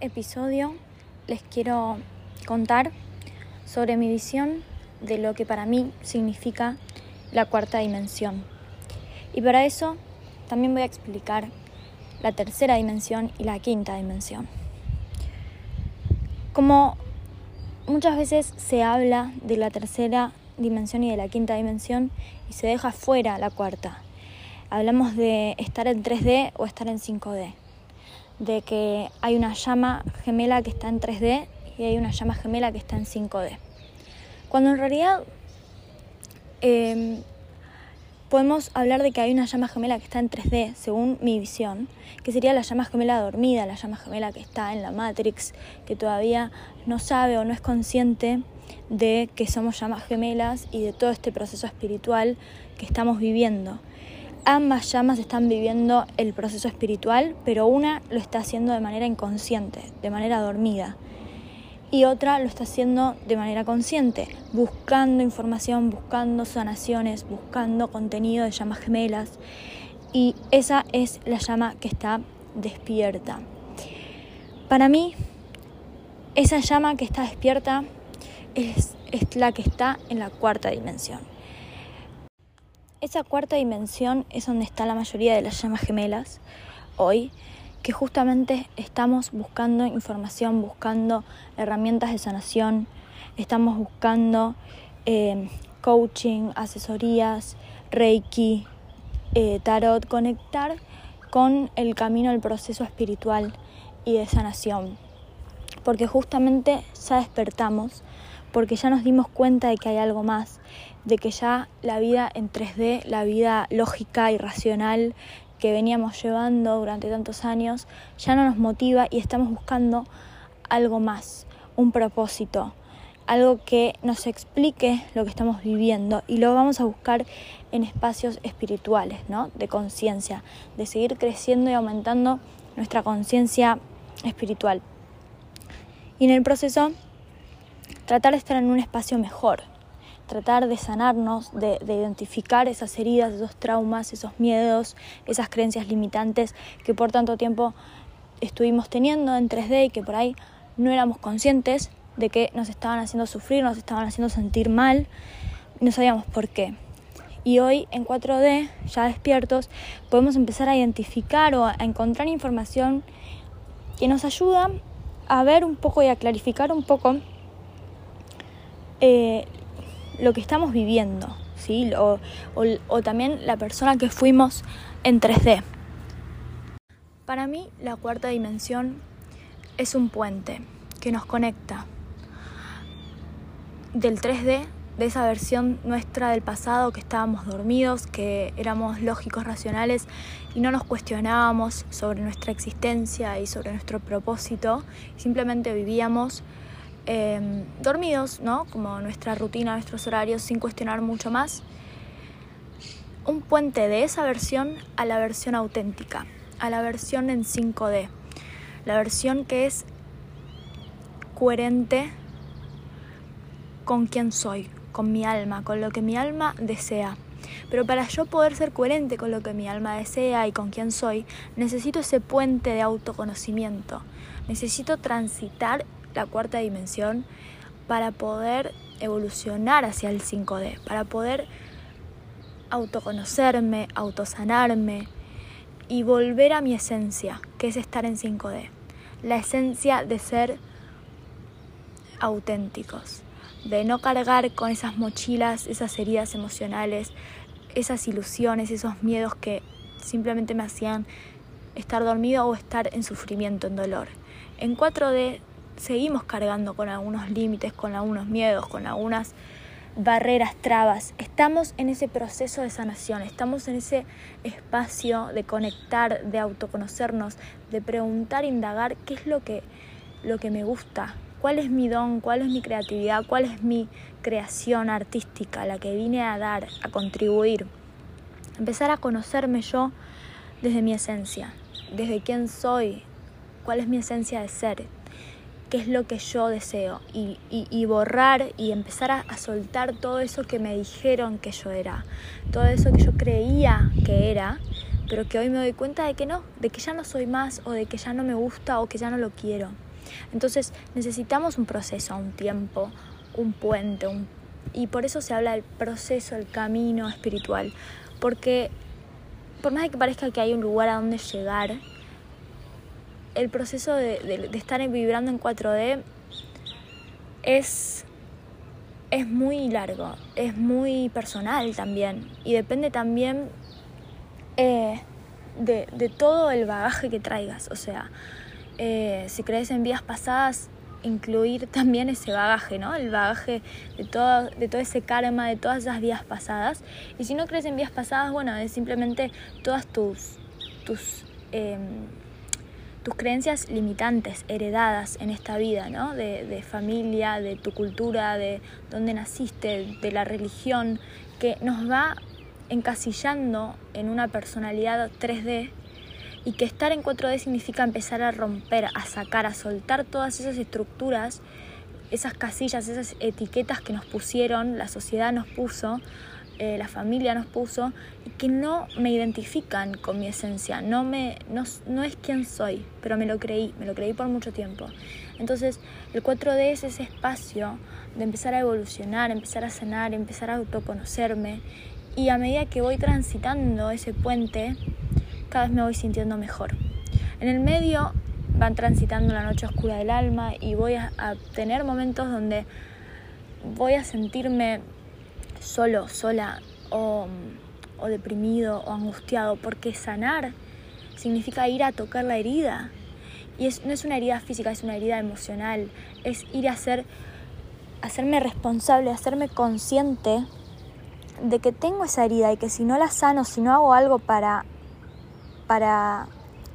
episodio les quiero contar sobre mi visión de lo que para mí significa la cuarta dimensión. Y para eso también voy a explicar la tercera dimensión y la quinta dimensión. Como muchas veces se habla de la tercera dimensión y de la quinta dimensión y se deja fuera la cuarta. Hablamos de estar en 3D o estar en 5D. De que hay una llama gemela que está en 3D y hay una llama gemela que está en 5D. Cuando en realidad em, podemos hablar de que hay una llama gemela que está en 3D, según mi visión, que sería la llama gemela dormida, la llama gemela que está en la Matrix, que todavía no sabe o no es consciente de que somos llamas gemelas y de todo este proceso espiritual que estamos viviendo. Ambas llamas están viviendo el proceso espiritual, pero una lo está haciendo de manera inconsciente, de manera dormida y otra lo está haciendo de manera consciente, buscando información, buscando sanaciones, buscando contenido de llamas gemelas. Y esa es la llama que está despierta. Para mí, esa llama que está despierta es, es la que está en la cuarta dimensión. Esa cuarta dimensión es donde está la mayoría de las llamas gemelas hoy que justamente estamos buscando información, buscando herramientas de sanación, estamos buscando eh, coaching, asesorías, reiki, eh, tarot, conectar con el camino del proceso espiritual y de sanación. Porque justamente ya despertamos, porque ya nos dimos cuenta de que hay algo más, de que ya la vida en 3D, la vida lógica y racional que veníamos llevando durante tantos años ya no nos motiva y estamos buscando algo más, un propósito, algo que nos explique lo que estamos viviendo y lo vamos a buscar en espacios espirituales, ¿no? De conciencia, de seguir creciendo y aumentando nuestra conciencia espiritual. Y en el proceso tratar de estar en un espacio mejor, tratar de sanarnos, de, identificar esas heridas, esos traumas, esos miedos, esas creencias limitantes que por tanto tiempo estuvimos teniendo en 3D y que por ahí no éramos conscientes de que nos estaban haciendo sufrir, nos estaban haciendo sentir mal, no sabíamos por qué. Y hoy en 4D, ya despiertos, podemos empezar a identificar o a encontrar información que nos ayuda a ver un poco y a clarificar un poco eh, lo que estamos viviendo, ¿sí? O, o, también la persona que fuimos en 3D. Para mí, la cuarta dimensión es un puente que nos conecta del 3D, de esa versión nuestra del pasado que estábamos dormidos, que éramos lógicos, racionales y no nos cuestionábamos sobre nuestra existencia y sobre nuestro propósito, simplemente vivíamos Em, dormidos, ¿no? Como nuestra rutina, nuestros horarios, sin cuestionar mucho más. Un puente de esa versión a la versión auténtica, a la versión en 5D, la versión que es coherente con quien soy, con mi alma, con lo que mi alma desea. Pero para yo poder ser coherente con lo que mi alma desea y con quien soy, necesito ese puente de autoconocimiento. Necesito transitar la cuarta dimensión para poder evolucionar hacia el 5D, para poder autoconocerme, autosanarme y volver a mi esencia, que es estar en 5D. La esencia de ser auténticos, de no cargar con esas mochilas, esas heridas emocionales, esas ilusiones, esos miedos que simplemente me hacían estar dormido o estar en sufrimiento, en dolor. En 4D seguimos cargando con algunos límites, con algunos miedos, con algunas barreras, trabas. Estamos en ese proceso de sanación, estamos en ese espacio de conectar, de autoconocernos, de preguntar, indagar qué es lo que, lo que me gusta, cuál es mi don, cuál es mi creatividad, cuál es mi creación artística, la que vine a dar, a contribuir. Empezar a conocerme yo desde mi esencia, desde quién soy, cuál es mi esencia de ser, qué es lo que yo deseo. Y, borrar y empezar a, soltar todo eso que me dijeron que yo era, todo eso que yo creía que era, pero que hoy me doy cuenta de que no, de que ya no soy más o de que ya no me gusta o que ya no lo quiero. Entonces necesitamos un proceso, un tiempo, un puente, y por eso se habla del proceso, el camino espiritual, porque por más de que parezca que hay un lugar a donde llegar, el proceso de, de estar vibrando en 4D es es muy largo, es muy personal también y depende también eh, de, todo el bagaje que traigas. O sea, eh, si crees en vidas pasadas, incluir también ese bagaje, ¿no? El bagaje de todo, de todo ese karma, de todas esas vidas pasadas. Y si no crees en vidas pasadas, bueno, es simplemente todas tus, tus em, tus creencias limitantes, heredadas en esta vida, ¿no? De, familia, de tu cultura, de dónde naciste, de la religión, que nos va encasillando en una personalidad 3D y que estar en 4D significa empezar a romper, a sacar, a soltar todas esas estructuras, esas casillas, esas etiquetas que nos pusieron, la sociedad nos puso eh, la familia nos puso y que no me identifican con mi esencia, no, me, no, no es quien soy, pero me lo creí, me lo creí por mucho tiempo. Entonces el 4D es ese espacio de empezar a evolucionar, empezar a sanar, empezar a autoconocerme y a medida que voy transitando ese puente, cada vez me voy sintiendo mejor. En el medio van transitando la noche oscura del alma y voy a tener momentos donde voy a sentirme solo, sola o, deprimido o angustiado, porque sanar significa ir a tocar la herida. Y es, no es una herida física, es una herida emocional. Es ir a hacer, hacerme responsable, hacerme consciente de que tengo esa herida y que si no la sano, si no hago algo para, para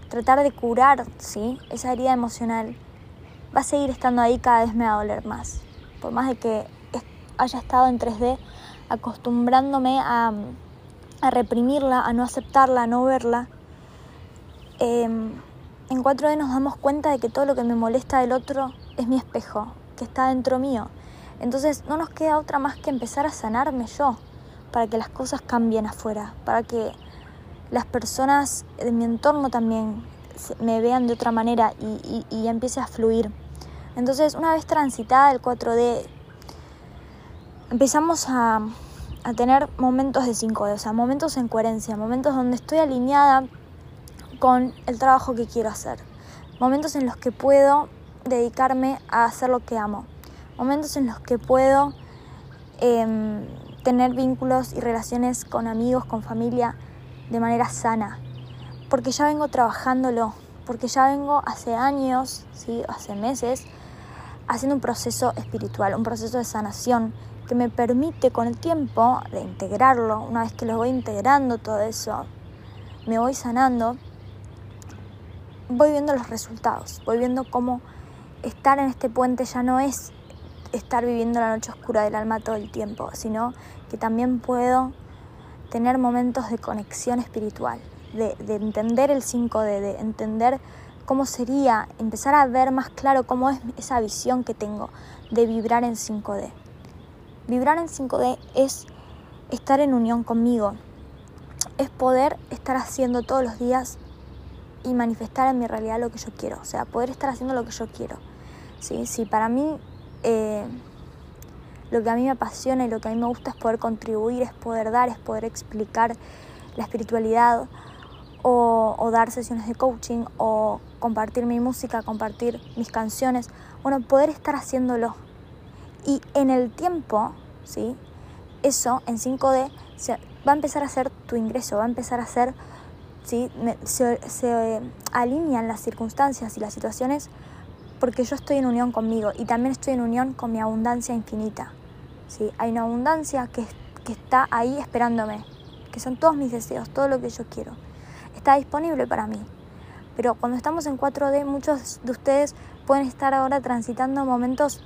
tratar de curar ¿sí? esa herida emocional, va a seguir estando ahí, cada vez me va a doler más. Por más de que haya estado en 3D, acostumbrándome a, reprimirla, a no aceptarla, a no verla. Em, en 4D nos damos cuenta de que todo lo que me molesta del otro es mi espejo, que está dentro mío. Entonces no nos queda otra más que empezar a sanarme yo, para que las cosas cambien afuera, para que las personas de mi entorno también me vean de otra manera y, y empiece a fluir. Entonces, una vez transitada el 4D, empezamos a, tener momentos de 5D, o sea, momentos en coherencia, momentos donde estoy alineada con el trabajo que quiero hacer, momentos en los que puedo dedicarme a hacer lo que amo, momentos en los que puedo em, tener vínculos y relaciones con amigos, con familia de manera sana, porque ya vengo trabajándolo, porque ya vengo hace años, ¿sí? hace meses, haciendo un proceso espiritual, un proceso de sanación que me permite con el tiempo de integrarlo, una vez que lo voy integrando todo eso, me voy sanando, voy viendo los resultados, voy viendo cómo estar en este puente ya no es estar viviendo la noche oscura del alma todo el tiempo, sino que también puedo tener momentos de conexión espiritual, de, entender el 5D, de entender cómo sería, empezar a ver más claro cómo es esa visión que tengo de vibrar en 5D. Vibrar en 5D es estar en unión conmigo, es poder estar haciendo todos los días y manifestar en mi realidad lo que yo quiero, o sea, poder estar haciendo lo que yo quiero. Sí, sí para mí eh, lo que a mí me apasiona y lo que a mí me gusta es poder contribuir, es poder dar, es poder explicar la espiritualidad o, o dar sesiones de coaching o compartir mi música, compartir mis canciones, bueno, poder estar haciéndolo y en el tiempo, ¿sí? Eso en 5D se, va a empezar a ser tu ingreso, va a empezar a ser, ¿sí? se, se alinean las circunstancias y las situaciones porque yo estoy en unión conmigo y también estoy en unión con mi abundancia infinita. ¿sí? Hay una abundancia que, que está ahí esperándome, que son todos mis deseos, todo lo que yo quiero. Está disponible para mí. Pero cuando estamos en 4D, muchos de ustedes pueden estar ahora transitando momentos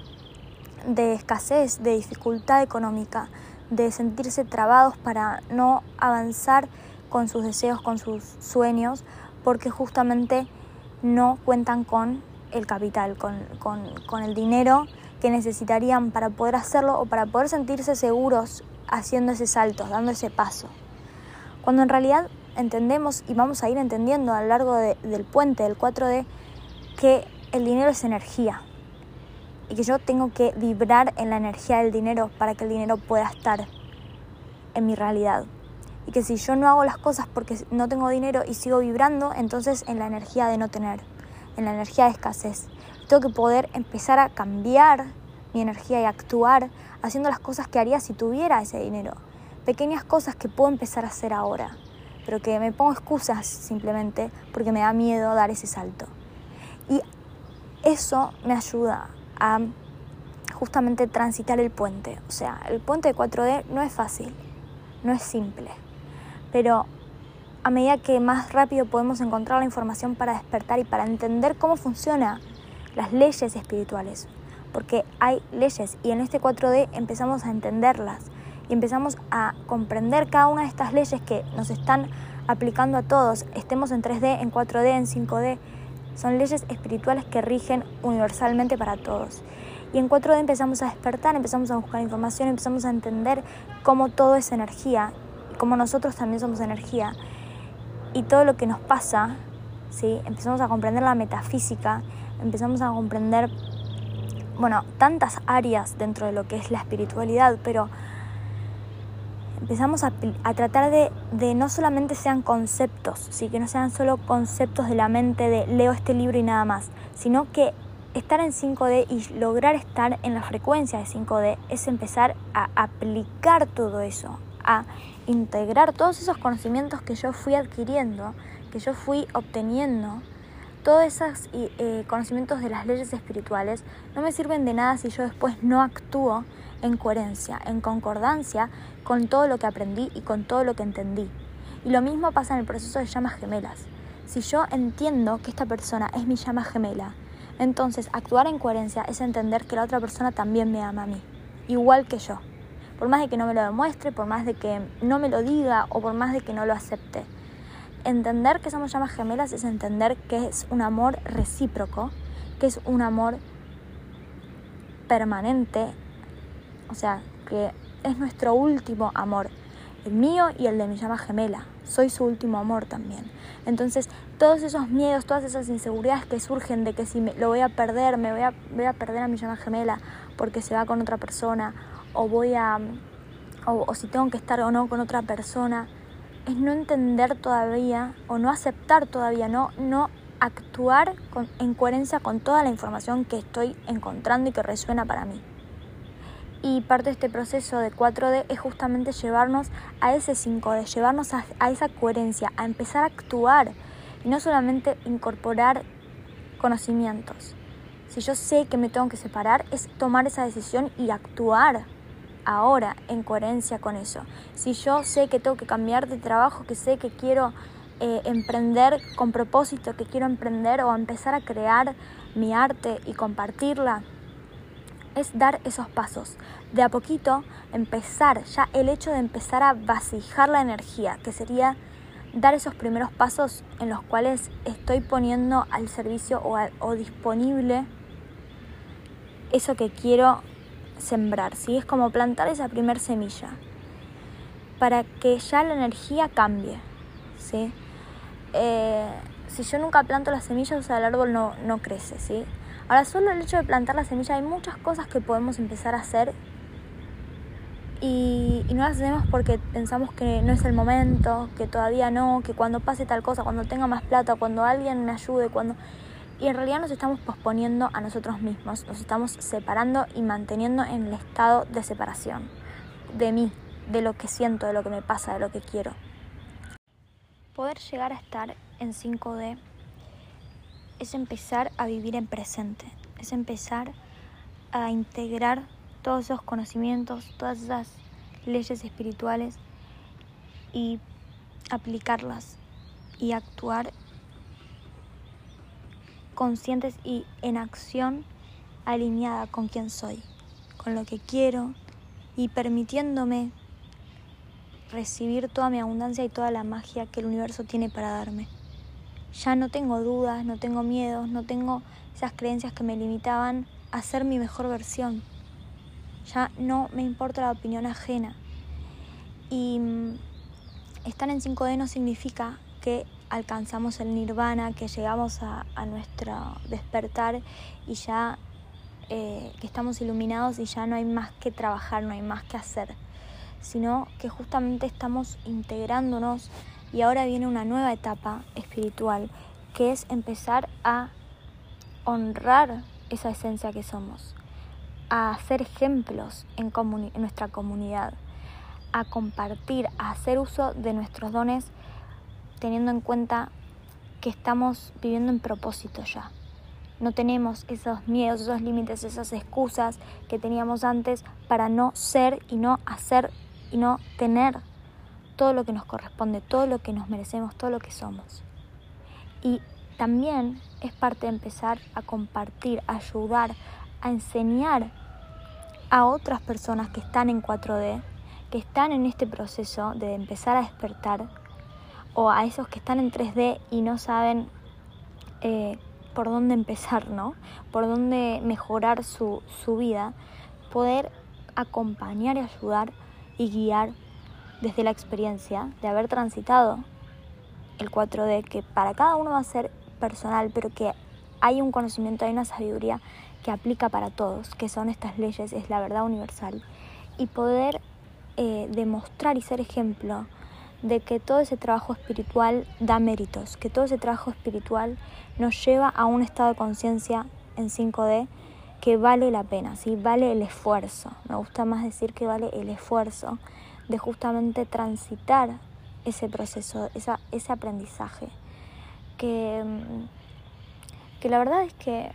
de escasez, de dificultad económica, de sentirse trabados para no avanzar con sus deseos, con sus sueños, porque justamente no cuentan con el capital, con, el dinero que necesitarían para poder hacerlo o para poder sentirse seguros haciendo ese salto, dando ese paso. Cuando en realidad entendemos y vamos a ir entendiendo a lo largo del puente del 4D que el dinero es energía y que yo tengo que vibrar en la energía del dinero para que el dinero pueda estar en mi realidad. Y que si yo no hago las cosas porque no tengo dinero y sigo vibrando, entonces en la energía de no tener, en la energía de escasez. Tengo que poder empezar a cambiar mi energía y actuar haciendo las cosas que haría si tuviera ese dinero. Pequeñas cosas que puedo empezar a hacer ahora, pero que me pongo excusas simplemente porque me da miedo dar ese salto. Y eso me ayuda justamente transitar el puente. O sea, el puente de 4D no es fácil, no es simple, pero a medida que más rápido podemos encontrar la información para despertar y para entender cómo funcionan las leyes espirituales, porque hay leyes y en este 4D empezamos a entenderlas y empezamos a comprender cada una de estas leyes que nos están aplicando a todos, estemos en 3D, en 4D, en 5D, son leyes espirituales que rigen universalmente para todos. Y en 4D empezamos a despertar, empezamos a buscar información, empezamos a entender cómo todo es energía, cómo nosotros también somos energía. Y todo lo que nos pasa, ¿sí? empezamos a comprender la metafísica, empezamos a comprender, bueno, tantas áreas dentro de lo que es la espiritualidad, pero empezamos a, tratar de, de, no solamente sean conceptos, ¿sí? que no sean solo conceptos de la mente de leo este libro y nada más, sino que estar en 5D y lograr estar en la frecuencia de 5D es empezar a aplicar todo eso, a integrar todos esos conocimientos que yo fui adquiriendo, que yo fui obteniendo. Todos esos eh, conocimientos de las leyes espirituales no me sirven de nada si yo después no actúo en coherencia, en concordancia con todo lo que aprendí y con todo lo que entendí. Y lo mismo pasa en el proceso de llamas gemelas. Si yo entiendo que esta persona es mi llama gemela, entonces actuar en coherencia es entender que la otra persona también me ama a mí, igual que yo. Por más de que no me lo demuestre, por más de que no me lo diga o por más de que no lo acepte. Entender que somos llamas gemelas es entender que es un amor recíproco, que es un amor permanente, o sea, que es nuestro último amor, el mío y el de mi llama gemela. Soy su último amor también. Entonces, todos esos miedos, todas esas inseguridades que surgen de que si me, lo voy a perder, me voy a, voy a perder a mi llama gemela porque se va con otra persona, o voy a. O, si tengo que estar o no con otra persona, es no entender todavía o no aceptar todavía, no, no actuar en coherencia con toda la información que estoy encontrando y que resuena para mí. Y parte de este proceso de 4D es justamente llevarnos a ese 5D, llevarnos a, esa coherencia, a empezar a actuar y no solamente incorporar conocimientos. Si yo sé que me tengo que separar, es tomar esa decisión y actuar ahora en coherencia con eso. Si yo sé que tengo que cambiar de trabajo, que sé que quiero eh, emprender con propósito, que quiero emprender o empezar a crear mi arte y compartirla, es dar esos pasos. De a poquito empezar, ya el hecho de empezar a vasijar la energía, que sería dar esos primeros pasos en los cuales estoy poniendo al servicio o, disponible eso que quiero sembrar, ¿sí? Es como plantar esa primer semilla para que ya la energía cambie, ¿sí? Eh, si yo nunca planto las semillas, o sea, el árbol no, no crece, ¿sí? Ahora, solo el hecho de plantar la semilla, hay muchas cosas que podemos empezar a hacer y, no las hacemos porque pensamos que no es el momento, que todavía no, que cuando pase tal cosa, cuando tenga más plata, cuando alguien me ayude, cuando... Y en realidad nos estamos posponiendo a nosotros mismos, nos estamos separando y manteniendo en el estado de separación de mí, de lo que siento, de lo que me pasa, de lo que quiero. Poder llegar a estar en 5D es empezar a vivir en presente, es empezar a integrar todos esos conocimientos, todas esas leyes espirituales y aplicarlas y actuar conscientes y en acción alineada con quien soy, con lo que quiero y permitiéndome recibir toda mi abundancia y toda la magia que el universo tiene para darme ya no tengo dudas, no tengo miedos, no tengo esas creencias que me limitaban a ser mi mejor versión. Ya no me importa la opinión ajena. Y mm, estar en 5D no significa que alcanzamos el nirvana, que llegamos a, nuestro despertar y ya eh, que estamos iluminados y ya no hay más que trabajar, no hay más que hacer, sino que justamente estamos integrándonos y ahora viene una nueva etapa espiritual, que es empezar a honrar esa esencia que somos, a hacer ejemplos en, en nuestra comunidad, a compartir, a hacer uso de nuestros dones teniendo en cuenta que estamos viviendo en propósito ya. No tenemos esos miedos, esos límites, esas excusas que teníamos antes para no ser y no hacer y no tener todo lo que nos corresponde, todo lo que nos merecemos, todo lo que somos. Y también es parte de empezar a compartir, a ayudar, a enseñar a otras personas que están en 4D, que están en este proceso de empezar a despertar, o a esos que están en 3D y no saben eh, por dónde empezar, ¿no? Por dónde mejorar su, su vida, poder acompañar y ayudar y guiar desde la experiencia de haber transitado el 4D, que para cada uno va a ser personal, pero que hay un conocimiento, hay una sabiduría que aplica para todos, que son estas leyes, es la verdad universal, y poder eh, demostrar y ser ejemplo de que todo ese trabajo espiritual da méritos, que todo ese trabajo espiritual nos lleva a un estado de conciencia en 5D que vale la pena, ¿sí? vale el esfuerzo. Me gusta más decir que vale el esfuerzo de justamente transitar ese proceso, esa, ese aprendizaje. Que, mm, que la verdad es que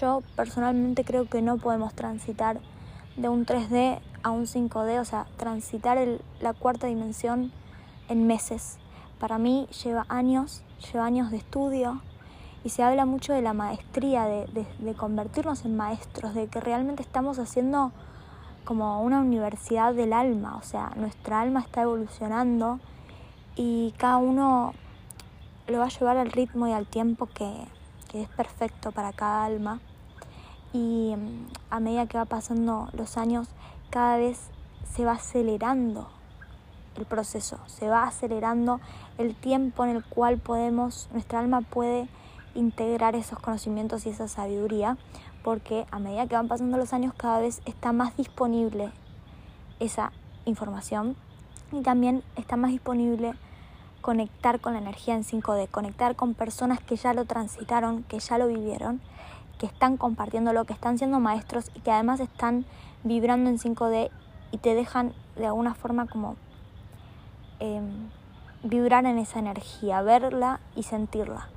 yo personalmente creo que no podemos transitar de un 3D a un 5D, o sea, transitar la cuarta dimensión en meses. Para mí lleva años, lleva años de estudio y se habla mucho de la maestría, de, de, convertirnos en maestros, de que realmente estamos haciendo como una universidad del alma, o sea, nuestra alma está evolucionando y cada uno lo va a llevar al ritmo y al tiempo que, que es perfecto para cada alma. Y mm, a medida que va pasando los años, cada vez se va acelerando el proceso, se va acelerando el tiempo en el cual podemos, nuestra alma puede integrar esos conocimientos y esa sabiduría, porque a medida que van pasando los años cada vez está más disponible esa información y también está más disponible conectar con la energía en 5D, conectar con personas que ya lo transitaron, que ya lo vivieron, que están compartiendo lo que están siendo maestros y que además están vibrando en 5D y te dejan de alguna forma como Em, vibrar en esa energía, verla y sentirla.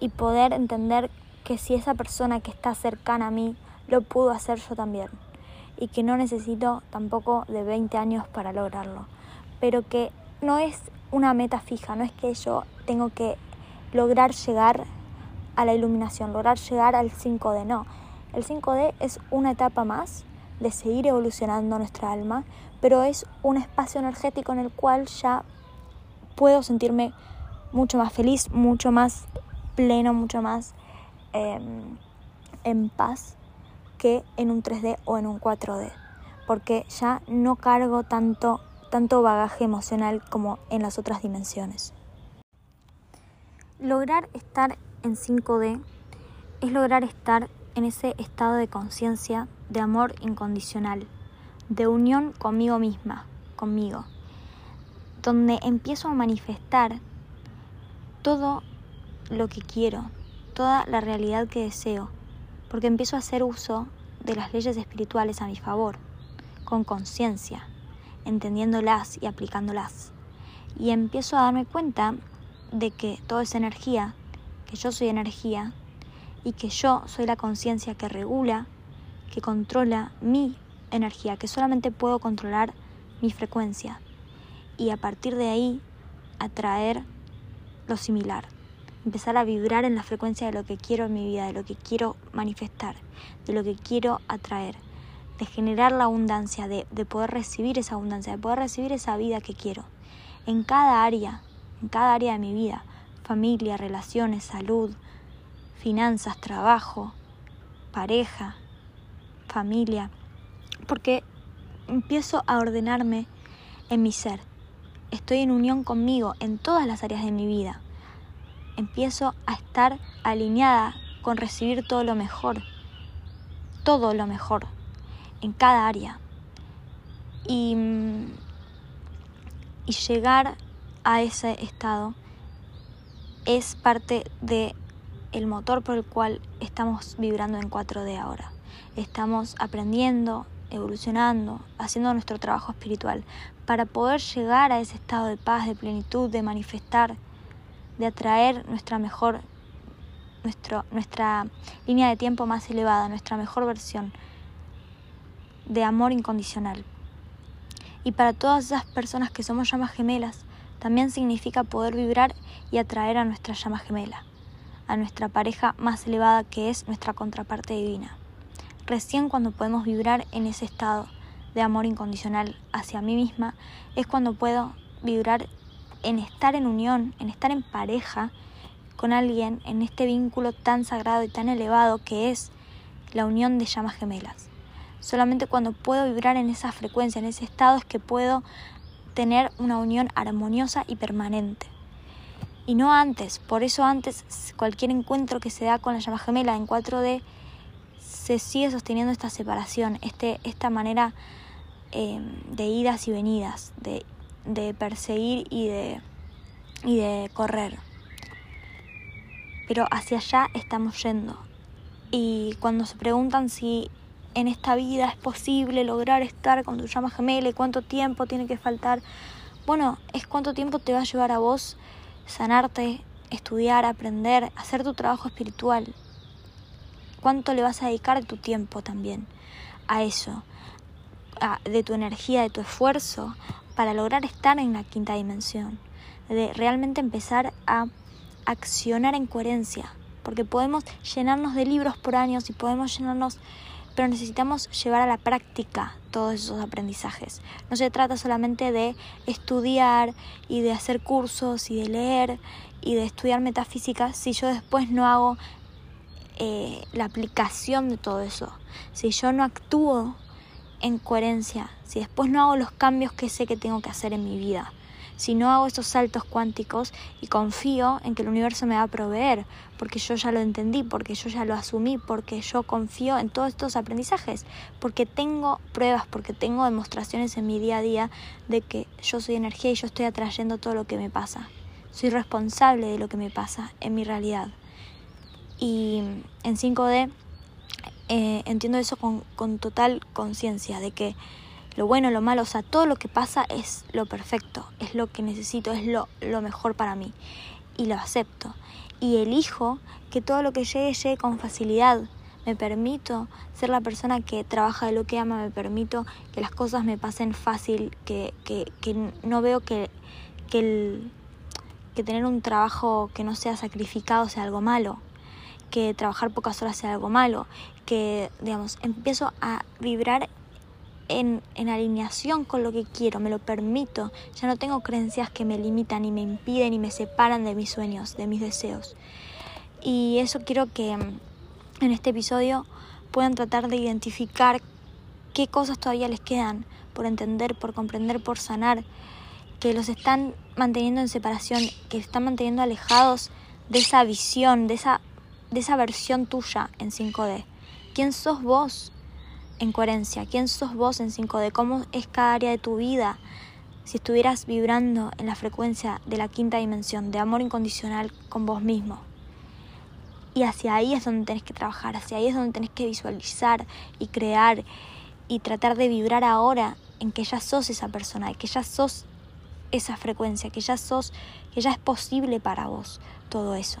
Y poder entender que si esa persona que está cercana a mí lo pudo hacer yo también. Y que no necesito tampoco de 20 años para lograrlo. Pero que no es una meta fija, no es que yo tengo que lograr llegar a la iluminación, lograr llegar al 5D, no. El 5D es una etapa más de seguir evolucionando nuestra alma, pero es un espacio energético en el cual ya puedo sentirme mucho más feliz, mucho más pleno, mucho más em, en paz que en un 3D o en un 4D, porque ya no cargo tanto, tanto bagaje emocional como en las otras dimensiones. Lograr estar en 5D es lograr estar en ese estado de conciencia de amor incondicional, de unión conmigo misma, conmigo, donde empiezo a manifestar todo lo que quiero, toda la realidad que deseo, porque empiezo a hacer uso de las leyes espirituales a mi favor, con conciencia, entendiéndolas y aplicándolas. Y empiezo a darme cuenta de que toda esa energía, que yo soy energía, y que yo soy la conciencia que regula, que controla mi energía, que solamente puedo controlar mi frecuencia y a partir de ahí atraer lo similar, empezar a vibrar en la frecuencia de lo que quiero en mi vida, de lo que quiero manifestar, de lo que quiero atraer, de generar la abundancia, de, de poder recibir esa abundancia, de poder recibir esa vida que quiero. En cada área, en cada área de mi vida, familia, relaciones, salud, finanzas, trabajo, pareja, familia, porque empiezo a ordenarme en mi ser. Estoy en unión conmigo en todas las áreas de mi vida, empiezo a estar alineada con recibir todo lo mejor, todo lo mejor, en cada área. Y, llegar a ese estado es parte de el motor por el cual estamos vibrando en 4D ahora. Estamos aprendiendo, evolucionando, haciendo nuestro trabajo espiritual para poder llegar a ese estado de paz, de plenitud, de manifestar, de atraer nuestra mejor nuestro, nuestra línea de tiempo más elevada, nuestra mejor versión de amor incondicional. Y para todas esas personas que somos llamas gemelas, también significa poder vibrar y atraer a nuestra llama gemela, a nuestra pareja más elevada que es nuestra contraparte divina. Recién cuando podemos vibrar en ese estado de amor incondicional hacia mí misma es cuando puedo vibrar en estar en unión, en estar en pareja con alguien, en este vínculo tan sagrado y tan elevado que es la unión de llamas gemelas. Solamente cuando puedo vibrar en esa frecuencia, en ese estado, es que puedo tener una unión armoniosa y permanente. Y no antes, por eso antes cualquier encuentro que se da con la llama gemela en 4D se sigue sosteniendo esta separación, este, esta manera eh, de idas y venidas, de, de perseguir y de, y de correr. Pero hacia allá estamos yendo. Y cuando se preguntan si en esta vida es posible lograr estar con tu llama gemela y cuánto tiempo tiene que faltar. Bueno, es cuánto tiempo te va a llevar a vos sanarte, estudiar, aprender, hacer tu trabajo espiritual. Cuánto le vas a dedicar de tu tiempo también a eso, de tu energía, de tu esfuerzo para lograr estar en la quinta dimensión, de realmente empezar a accionar en coherencia, porque podemos llenarnos de libros por años y podemos llenarnos pero necesitamos llevar a la práctica todos esos aprendizajes. No se trata solamente de estudiar y de hacer cursos y de leer y de estudiar metafísica si yo después no hago eh, la aplicación de todo eso, si yo no actúo en coherencia, si después no hago los cambios que sé que tengo que hacer en mi vida si no hago esos saltos cuánticos y confío en que el universo me va a proveer, porque yo ya lo entendí, porque yo ya lo asumí, porque yo confío en todos estos aprendizajes, porque tengo pruebas, porque tengo demostraciones en mi día a día de que yo soy energía y yo estoy atrayendo todo lo que me pasa. Soy responsable de lo que me pasa en mi realidad. Y en 5D eh, entiendo eso con, con total conciencia de que lo bueno, lo malo, o sea, todo lo que pasa es lo perfecto, es lo que necesito, es lo, lo mejor para mí. Y lo acepto. Y elijo que todo lo que llegue llegue con facilidad. Me permito ser la persona que trabaja de lo que ama, me permito que las cosas me pasen fácil, que, que, que no veo que, que, el, que tener un trabajo que no sea sacrificado sea algo malo, que trabajar pocas horas sea algo malo, que, digamos, empiezo a vibrar en, en, alineación con lo que quiero, me lo permito, ya no tengo creencias que me limitan y me impiden y me separan de mis sueños, de mis deseos. Y eso quiero que mm, en este episodio puedan tratar de identificar qué cosas todavía les quedan por entender, por comprender, por sanar, que los están manteniendo en separación, que están manteniendo alejados de esa visión, de esa, de esa versión tuya en 5D. ¿Quién sos vos? en coherencia, quién sos vos en 5D, cómo es cada área de tu vida. Si estuvieras vibrando en la frecuencia de la quinta dimensión, de amor incondicional con vos mismo. Y hacia ahí es donde tenés que trabajar, hacia ahí es donde tenés que visualizar y crear y tratar de vibrar ahora en que ya sos esa persona, que ya sos esa frecuencia, que ya sos, que ya es posible para vos todo eso.